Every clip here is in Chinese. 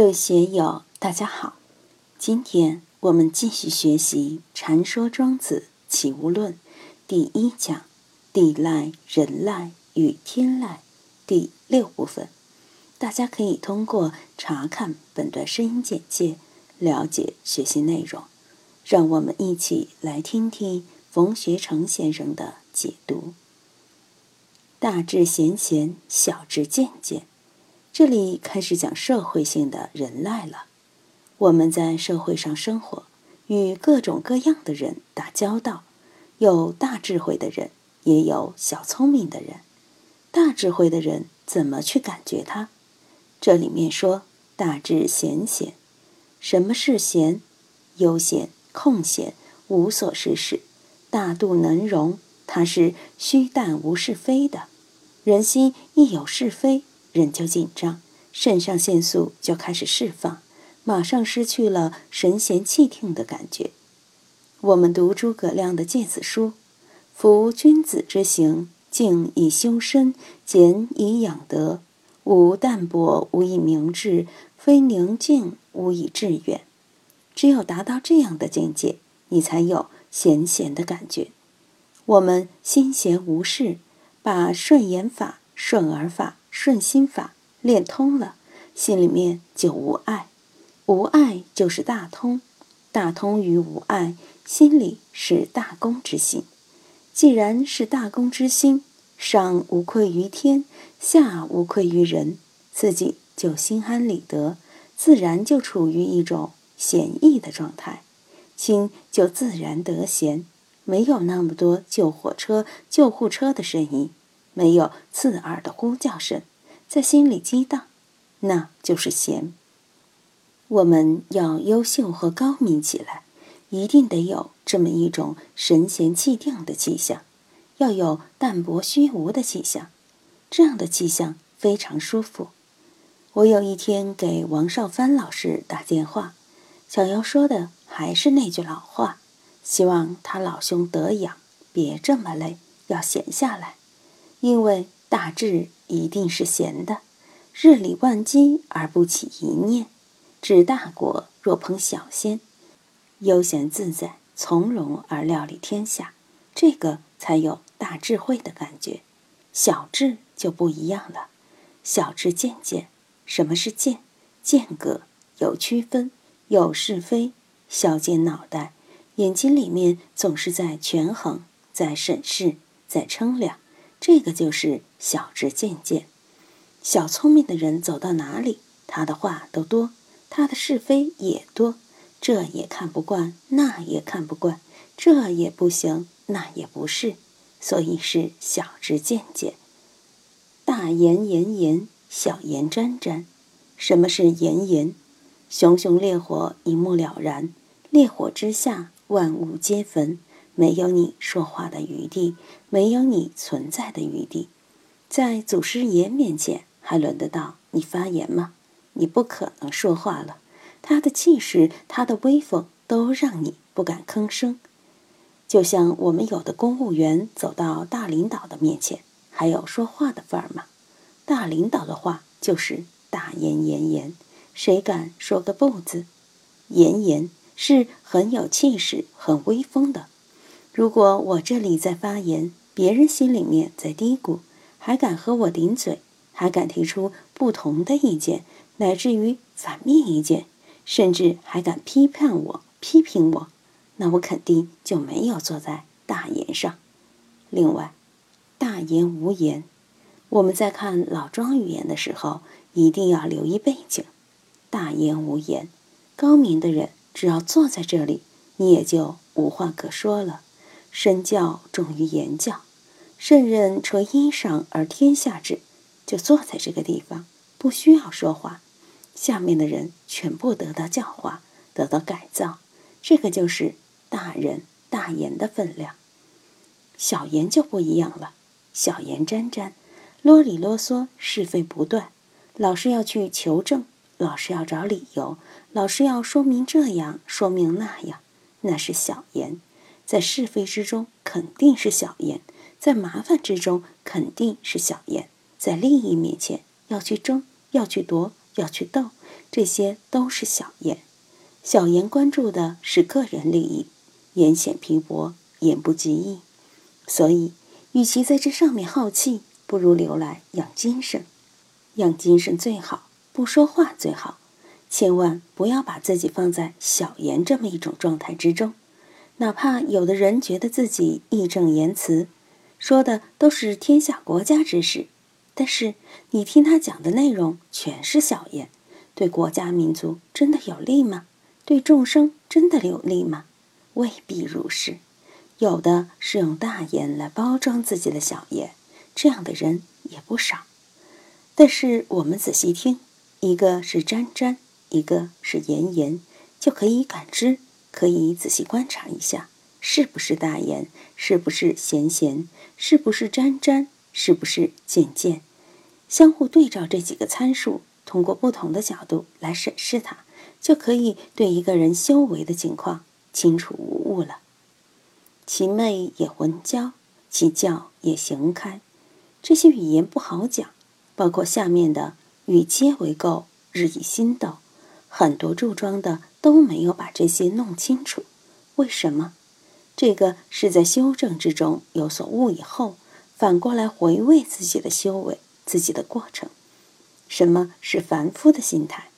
各位学友，大家好。今天我们继续学习《禅说庄子起物论》第一讲“地赖、人赖与天赖”第六部分。大家可以通过查看本段声音简介了解学习内容。让我们一起来听听冯学成先生的解读：“大智贤贤，小智见见。”这里开始讲社会性的人赖了。我们在社会上生活，与各种各样的人打交道，有大智慧的人，也有小聪明的人。大智慧的人怎么去感觉他？这里面说大智贤贤，什么是贤？悠闲、空闲、无所事事，大度能容。他是虚淡无是非的。人心一有是非。人就紧张，肾上腺素就开始释放，马上失去了神闲气定的感觉。我们读诸葛亮的《诫子书》：“夫君子之行，静以修身，俭以养德。无淡泊，无以明志；非宁静，无以致远。”只有达到这样的境界，你才有闲闲的感觉。我们心闲无事，把顺言法、顺耳法。顺心法练通了，心里面就无碍，无碍就是大通，大通于无碍，心里是大公之心。既然是大公之心，上无愧于天，下无愧于人，自己就心安理得，自然就处于一种闲逸的状态，心就自然得闲，没有那么多救火车、救护车的声音。没有刺耳的呼叫声，在心里激荡，那就是闲。我们要优秀和高明起来，一定得有这么一种神闲气定的气象，要有淡泊虚无的气象，这样的气象非常舒服。我有一天给王少帆老师打电话，想要说的还是那句老话，希望他老兄得养，别这么累，要闲下来。因为大智一定是闲的，日理万机而不起一念，治大国若烹小鲜，悠闲自在从容而料理天下，这个才有大智慧的感觉。小智就不一样了，小智见见，什么是见？间隔有区分，有是非，小尖脑袋，眼睛里面总是在权衡，在审视，在称量。这个就是小智见见，小聪明的人走到哪里，他的话都多，他的是非也多，这也看不惯，那也看不惯，这也不行，那也不是，所以是小智见见。大言炎炎，小言沾沾。什么是炎炎？熊熊烈火一目了然，烈火之下，万物皆焚。没有你说话的余地，没有你存在的余地，在祖师爷面前还轮得到你发言吗？你不可能说话了。他的气势，他的威风，都让你不敢吭声。就像我们有的公务员走到大领导的面前，还有说话的份儿吗？大领导的话就是大言炎炎，谁敢说个不字？炎炎是很有气势、很威风的。如果我这里在发言，别人心里面在嘀咕，还敢和我顶嘴，还敢提出不同的意见，乃至于反面意见，甚至还敢批判我、批评我，那我肯定就没有坐在大言上。另外，大言无言，我们在看老庄语言的时候，一定要留意背景。大言无言，高明的人只要坐在这里，你也就无话可说了。身教重于言教，圣人垂衣裳而天下治，就坐在这个地方，不需要说话，下面的人全部得到教化，得到改造，这个就是大人大言的分量。小言就不一样了，小言沾沾，啰里啰嗦，是非不断，老是要去求证，老是要找理由，老是要说明这样，说明那样，那是小言。在是非之中肯定是小言，在麻烦之中肯定是小言，在利益面前要去争，要去夺，要去斗，这些都是小言。小言关注的是个人利益，言显皮薄，言不及义。所以，与其在这上面耗气，不如留来养精神。养精神最好，不说话最好。千万不要把自己放在小言这么一种状态之中。哪怕有的人觉得自己义正言辞，说的都是天下国家之事，但是你听他讲的内容全是小言，对国家民族真的有利吗？对众生真的有利吗？未必如是。有的是用大言来包装自己的小言，这样的人也不少。但是我们仔细听，一个是沾沾，一个是言言，就可以感知。可以仔细观察一下，是不是大言，是不是闲闲，是不是沾沾，是不是渐渐，相互对照这几个参数，通过不同的角度来审视它，就可以对一个人修为的情况清楚无误了。其昧也浑交，其教也行开。这些语言不好讲，包括下面的“与皆为垢，日以心斗”，很多注装的。都没有把这些弄清楚，为什么？这个是在修正之中有所悟以后，反过来回味自己的修为、自己的过程。什么是凡夫的心态？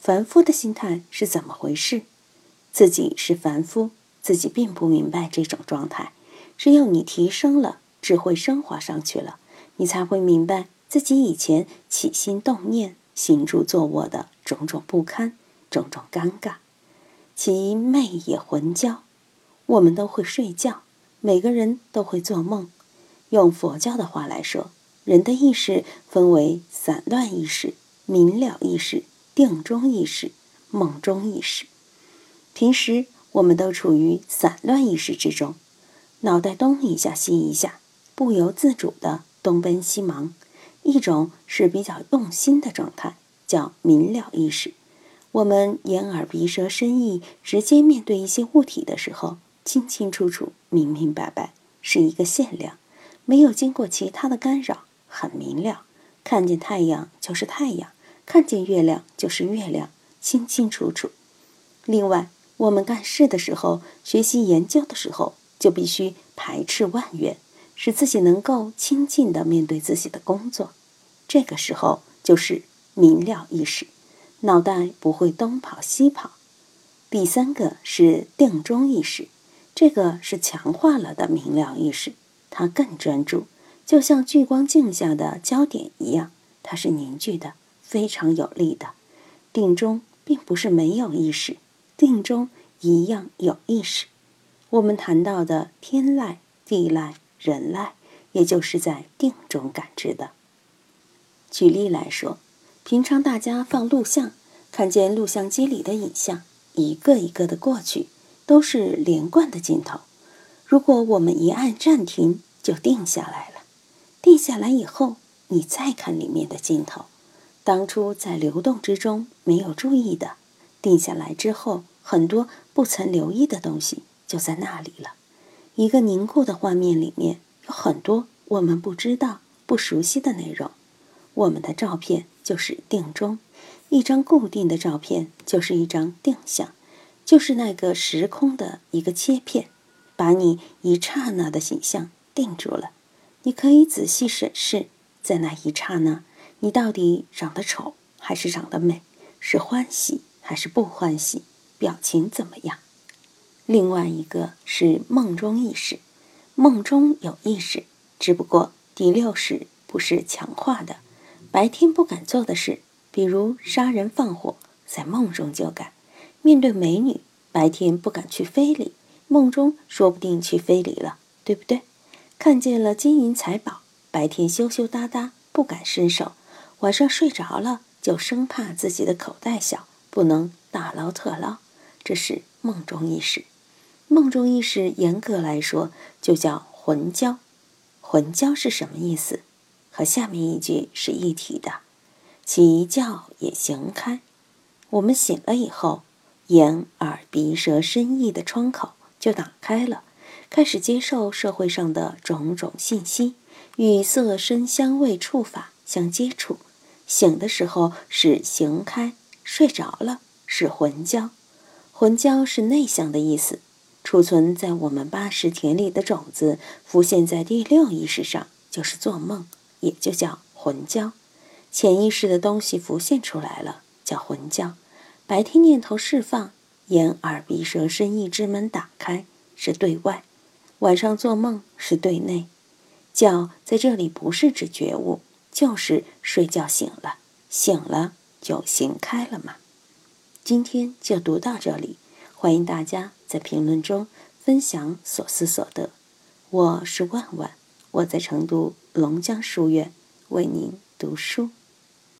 凡夫的心态是怎么回事？自己是凡夫，自己并不明白这种状态。只有你提升了，智慧升华上去了，你才会明白自己以前起心动念、行住坐卧的种种不堪、种种尴尬。其寐也魂交，我们都会睡觉，每个人都会做梦。用佛教的话来说，人的意识分为散乱意识、明了意识、定中意识、梦中意识。平时我们都处于散乱意识之中，脑袋东一下西一下，不由自主的东奔西忙。一种是比较用心的状态，叫明了意识。我们眼耳鼻舌身意直接面对一些物体的时候，清清楚楚、明明白白，是一个限量，没有经过其他的干扰，很明了。看见太阳就是太阳，看见月亮就是月亮，清清楚楚。另外，我们干事的时候、学习研究的时候，就必须排斥万缘，使自己能够亲近的面对自己的工作。这个时候就是明了意识。脑袋不会东跑西跑。第三个是定中意识，这个是强化了的明了意识，它更专注，就像聚光镜下的焦点一样，它是凝聚的，非常有力的。定中并不是没有意识，定中一样有意识。我们谈到的天籁、地籁、人籁，也就是在定中感知的。举例来说。平常大家放录像，看见录像机里的影像一个一个的过去，都是连贯的镜头。如果我们一按暂停，就定下来了。定下来以后，你再看里面的镜头，当初在流动之中没有注意的，定下来之后，很多不曾留意的东西就在那里了。一个凝固的画面里面有很多我们不知道、不熟悉的内容。我们的照片。就是定中，一张固定的照片就是一张定像，就是那个时空的一个切片，把你一刹那的形象定住了。你可以仔细审视，在那一刹那，你到底长得丑还是长得美，是欢喜还是不欢喜，表情怎么样？另外一个是梦中意识，梦中有意识，只不过第六识不是强化的。白天不敢做的事，比如杀人放火，在梦中就敢；面对美女，白天不敢去非礼，梦中说不定去非礼了，对不对？看见了金银财宝，白天羞羞答答不敢伸手，晚上睡着了就生怕自己的口袋小，不能大捞特捞，这是梦中意识。梦中意识严格来说就叫魂交。魂交是什么意思？和下面一句是一体的，其教也行开。我们醒了以后，眼、耳、鼻、舌、身、意的窗口就打开了，开始接受社会上的种种信息，与色、声、香味、触法相接触。醒的时候是行开，睡着了是魂交，魂交是内向的意思，储存在我们八识田里的种子浮现在第六意识上，就是做梦，也就叫魂交。潜意识的东西浮现出来了，叫魂交。白天念头释放，眼耳鼻舌身意之门打开，是对外；晚上做梦是对内。觉在这里不是指觉悟，就是睡觉醒了，醒了。就行开了嘛。今天就读到这里，欢迎大家在评论中分享所思所得。我是万万，我在成都龙江书院为您读书。